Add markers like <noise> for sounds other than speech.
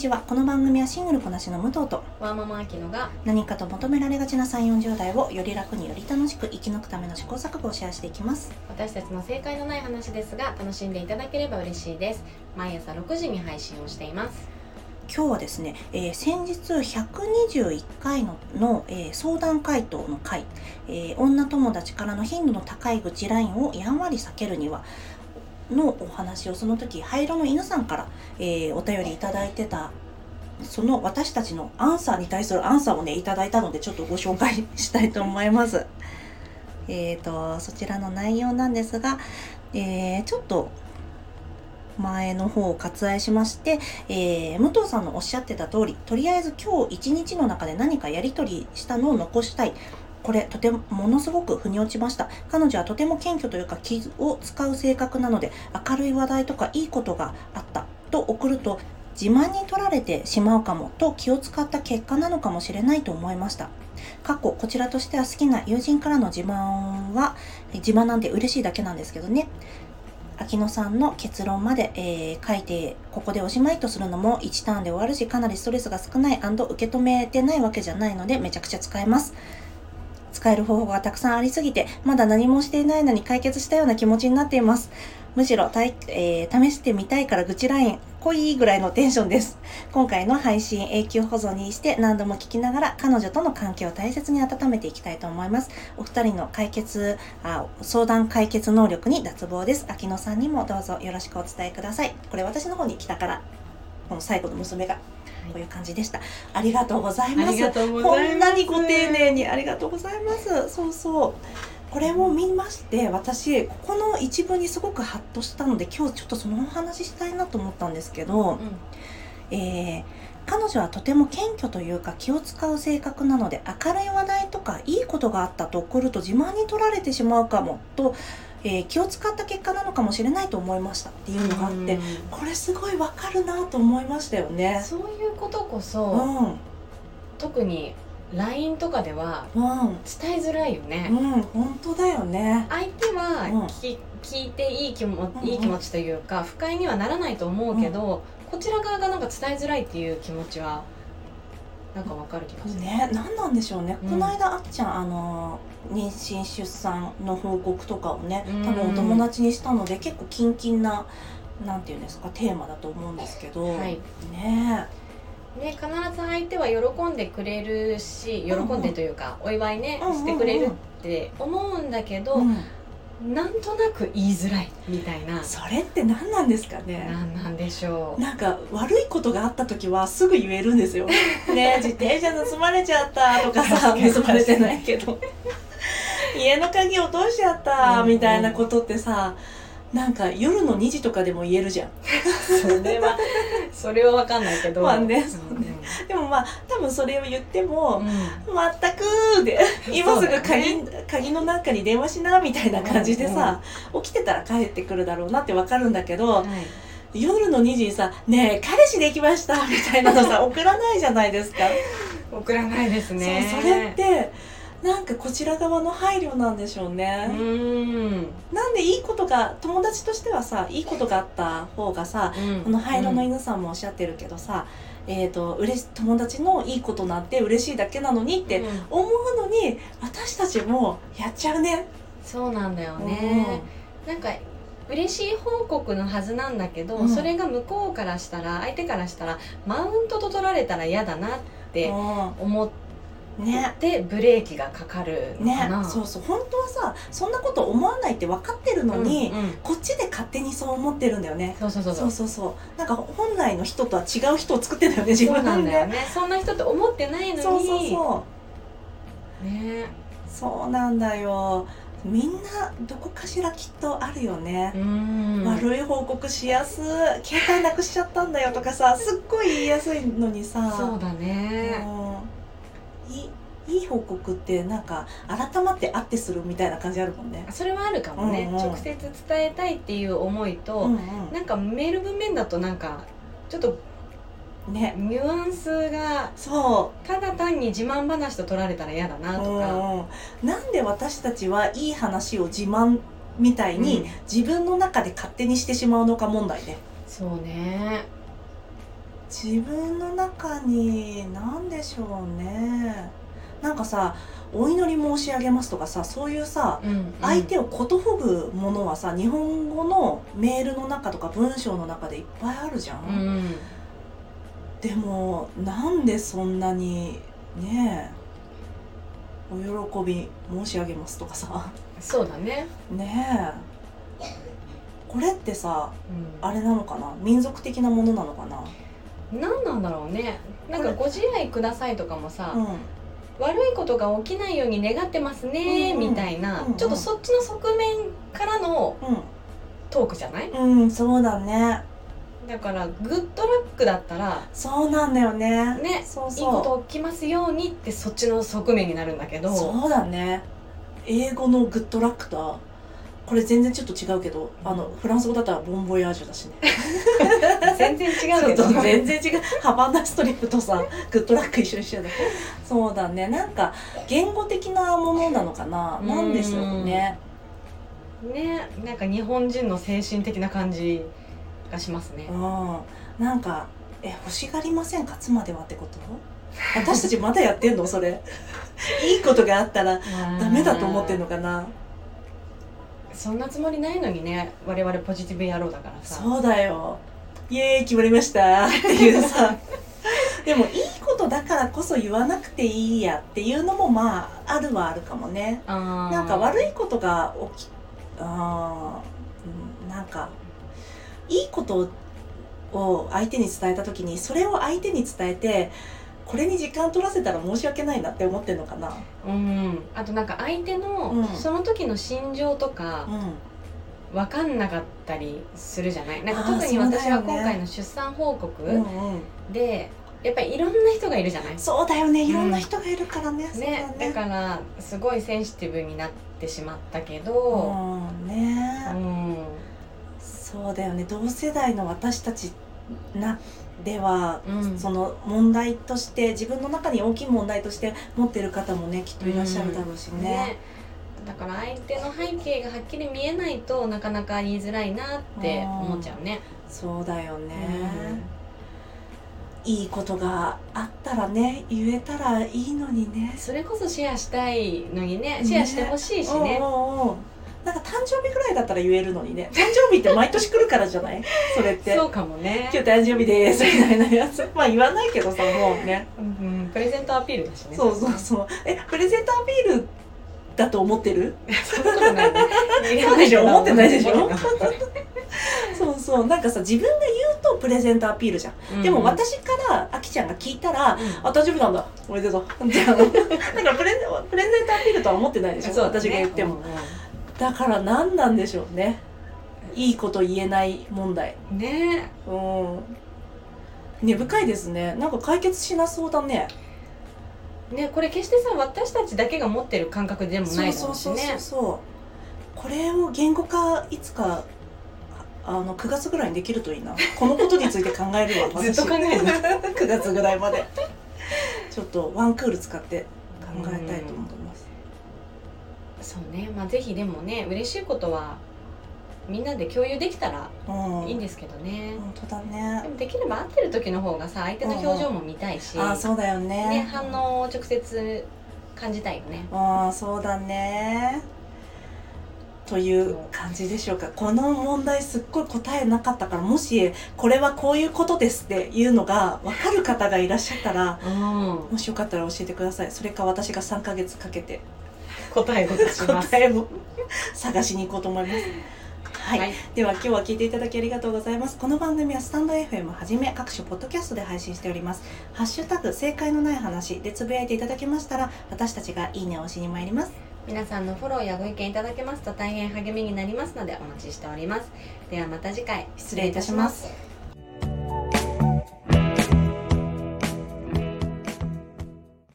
ちは。この番組はシングルこなしの武藤とワーママアキノが何かと求められがちな3 4 0代をより楽により楽しく生き抜くための試行錯誤をシェアしていきます。私たちの正解のない話ですが楽しんでいただければ嬉しいです。毎朝6時に配信をしています。今日はですね、えー先日121回のの、えー相談回答の回、えー女友達からの頻度の高い愚痴ラインをやんわり避けるにはのお話をその時灰色の犬さんから、えーお便りいただいてたその私たちのアンサーに対するアンサーをねいただいたのでちょっとご紹介したいと思います。えー、とそちらの内容なんですが、えーちょっと前の方を割愛しまして、えー武藤さんのおっしゃってた通りとりあえず今日一日の中で何かやり取りしたのを残したいこれとてもものすごく腑に落ちました。彼女はとても謙虚というか気を使う性格なので明るい話題とかいいことがあったと送ると自慢に取られてしまうかもと気を使った結果なのかもしれないと思いました。過去こちらとしては好きな友人からの自慢は自慢なんて嬉しいだけなんですけどね。秋野さんの結論まで、えー書いてここでおしまいとするのも1ターンで終わるしかなりストレスが少ない受け止めてないわけじゃないのでめちゃくちゃ使えます。使える方法がたくさんありすぎてまだ何もしていないのに解決したような気持ちになっています。むしろたい、えー試してみたいから愚痴ライン濃いぐらいのテンションです。今回の配信永久保存にして何度も聞きながら彼女との関係を大切に温めていきたいと思います。お二人の解決あ相談解決能力に脱帽です。秋野さんにもどうぞよろしくお伝えください。これ私の方に来たから。この最後の娘がこういう感じでした。ありがとうございます。こんなにご丁寧にありがとうございます。そうそう。これも見まして私ここの一文にすごくハッとしたので今日ちょっとそのお話ししたいなと思ったんですけど、えー彼女はとても謙虚というか気を使う性格なので明るい話題とかいいことがあったと送ると自慢に取られてしまうかもと、えー気を使った結果なのかもしれないと思いましたっていうのがあって、うん。これすごいわかるなと思いましたよね。そういうことこうそ、ん。特に LINE とかではうん。伝えづらいよね、うん本当だよね。相手はうん。聞,、聞いていい気もうん。うんいい気持ちというか不快にはならないと思うけど、こちら側がなんか伝えづらいっていう気持ちはなんかわかる気がする、ね、何なんでしょうね、うん。この間あっちゃんあの妊娠出産の報告とかをねうん。多分お友達にしたので結構キンキンななんていうんですかテーマだと思うんですけど、はい。ね。ね、必ず相手は喜んでくれるし喜んでというか、お祝いね、うんうんうん。してくれるって思うんだけえ、ど、うんなんとなく言いづらいみたいな。それって何なんですかね？なんなんでしょう。なんか悪いことがあった時はすぐ言えるんですよ。<laughs> ね自転車盗まれちゃったとかさ盗まれてないけど。<laughs> 家の鍵落としちゃったみたいなことってさなんか夜の2時とかでも言えるじゃん。それはそれは分かんないけど。まあねうん。そうね。でもまあ多分それを言ってもうん「まったく」で <laughs> 今すぐ鍵,、鍵の中に電話しなみたいな感じでさ、起きてたら帰ってくるだろうなってわかるんだけどはい。夜の2時にさ「ねえ彼氏できました」みたいなのさ <laughs> 送らないじゃないですか。送らないですね。それってなんかこちら側の配慮なんでしょううね。ん。なんでいいことが友達としてはさいいことがあった方がさうん。この灰色の犬さんもおっしゃってるけどさ、えー、とうれし友達のいいことなんて嬉しいだけなのにってうん。思うのに私たちもやっちゃうね。そうなんだよね。なんか嬉しい報告のはずなんだけど、うん。それが向こうからしたら相手からしたらマウントと取られたら嫌だなってう思っんね。てブレーキがかかるのね。そうそう。本当はさそんなこと思わないって分かってるのに、うんうん。こっちで勝手にそう思ってるんだよね。そうそうそうそう。そうそうなんか本来の人とは違う人を作ってんだよね自分でなんだよね。そんな人って思ってないのに。そうそうそう。ね。そうなんだよ。みんなどこかしらきっとあるよね。う、ん。悪い報告しやす携帯なくしちゃったんだよとかさすっごい言いやすいのにさ。そうだね、うんいい報告ってなんか改まってあってするみたいな感じあるもんね。それはあるかもね、うんうん。直接伝えたいっていう思いと、うんなんかメール文面だとなんかちょっとうん、ね。ニュアンスがそただ単に自慢話と取られたら嫌だう、なとか、うんうん、なんで私たちはいい話を自慢みたいに、うん。自分の中で勝手にしてしまうのか問題ね。そうね。自分の中に何でしょうねなんかさ「お祈り申し上げます」とかさそういうさうん相手をことほぐものはさ日本語のメールの中とか文章の中でいっぱいあるじゃん、うんでもなんでそんなにねえお喜び申し上げますとかさ。そうだね、ねえ。これってさうん、あれなのかな？民族的なものなのかな？何なんだろうね。なんか「ご自愛ください」とかもさ、う悪いことが起きないように願ってますね、みたいな、ちょっとそっちの側面からのん。トークじゃない？うん、うん、そうだね。だからグッドラックだったらそうなんだよね。ねそうそう。いいこと起きますようにってそっちの側面になるんだけど。そうだね。英語のグッドラックとはこれ全然ちょっと違うけどあのフランス語だったらボンボヤージュだしね。<laughs> 全然違うけど。<laughs> 全然違う。ハバナストリップとさ <laughs> グッドラック一緒にしてるそうだね。なんか言語的なものなのかな？うん。なんでしょうね。ねなんか日本人の精神的な感じがしますね。うん。なんかえ欲しがりませんか？妻ではってこと？私たちまだやってんの？それ。いいことがあったらダメだと思ってんのかな？そんなつもりないのにね我々ポジティブ野郎だからさ。そうだよ。イエーイ決まりました。っていうさ。<laughs> でもいいことだからこそ言わなくていいやっていうのもまああるはあるかもね。ななんか悪いことが起きあなんかいいことを相手に伝えた時にそれを相手に伝えてこれに時間取らせたら申し訳ないなって思ってんのかな？うん。あとなんか相手のうん。その時の心情とかうん。分かんなかったりするじゃない？なんか特に私は今回の出産報告でやっぱりいろんな人がいるじゃない？そうだよね。いろんな人がいるからね、そうね。だねだからすごいセンシティブになってしまったけどうんね。うん。そうだよね。同世代の私たちなでは、うん。その問題として自分の中に大きい問題として持ってる方もねきっといらっしゃるだろうしね,、ね。だから相手の背景がはっきり見えないとなかなか言いづらいなって思っちゃうね。そうだよね、いいことがあったらね言えたらいいのにね。それこそシェアしたいのにね。シェアしてほしいしね。うんうんうんなんか誕生日ぐらいだったら言えるのにね。誕生日って毎年来るからじゃない？<laughs> それって。そうかもね。今日誕生日です。みたいなやつ。<laughs> まあ言わないけどさもうね。うん、プレゼントアピールだしね。そうそうそう。えプレゼントアピールだと思ってる？そ <laughs> うでしょ？思ってないでしょ？そうそう。なんかさ自分が言うとプレゼントアピールじゃん、うんでも私からあきちゃんが聞いたら、うんあ誕生日なんだ。おめでとう。じゃあだからプレゼプレゼントアピールとは思ってないでしょ、そうだね。私が言っても、うんだから何なんでしょうね。いいこと言えない問題。うんね。うん。根深いですね。なんか解決しなそうだね。ねこれ決してさ私たちだけが持ってる感覚でもないだそうそうそうそうそう。これを言語化いつかあの9月ぐらいにできるといいな。このことについて考えるわ <laughs> ずっと考える。の9月ぐらいまで。ちょっとワンクール使って考えたいと思いますそうね。まあぜひでもね嬉しいことはみんなで共有できたらうん。いいんですけどね、本当だでねもできれば会ってる時の方がさ相手の表情も見たいし、あそうだよね。ね、反応を直接感じたいよね。ああそうだね。という感じでしょうか。この問題すっごい答えなかったからもしこれはこういうことですっていうのが分かる方がいらっしゃったらうん。もしよかったら教えてください。それか私が3ヶ月かけて答えを出します。答えを探しに行こうと思います。はい、はい。では今日は聞いていただきありがとうございます。この番組はスタンド FM はじめ各種ポッドキャストで配信しております。ハッシュタグ正解のない話でつぶやいていただけましたら私たちがいいねを押しに参ります。皆さんのフォローやご意見いただけますと大変励みになりますのでお待ちしております。ではまた次回。失礼いたします